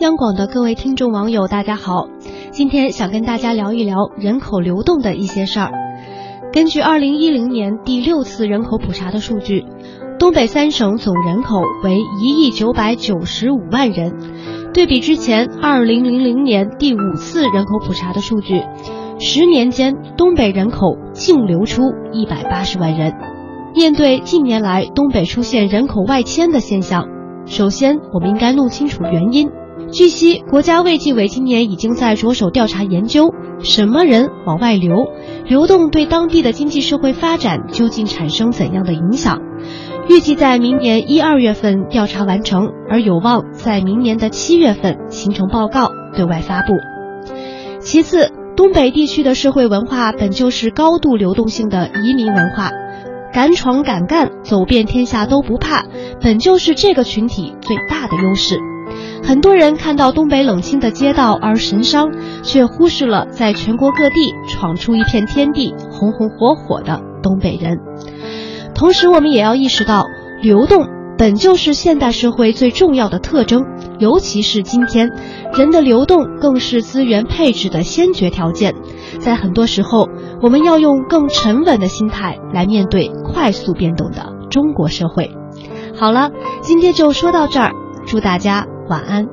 央广的各位听众网友，大家好，今天想跟大家聊一聊人口流动的一些事儿。根据二零一零年第六次人口普查的数据，东北三省总人口为一亿九百九十五万人，对比之前二零零零年第五次人口普查的数据，十年间东北人口净流出一百八十万人。面对近年来东北出现人口外迁的现象，首先我们应该弄清楚原因。据悉，国家卫计委今年已经在着手调查研究，什么人往外流，流动对当地的经济社会发展究竟产生怎样的影响？预计在明年一二月份调查完成，而有望在明年的七月份形成报告对外发布。其次，东北地区的社会文化本就是高度流动性的移民文化。敢闯敢干，走遍天下都不怕，本就是这个群体最大的优势。很多人看到东北冷清的街道而神伤，却忽视了在全国各地闯出一片天地、红红火火的东北人。同时，我们也要意识到，流动本就是现代社会最重要的特征，尤其是今天，人的流动更是资源配置的先决条件。在很多时候，我们要用更沉稳的心态来面对快速变动的中国社会。好了，今天就说到这儿，祝大家晚安。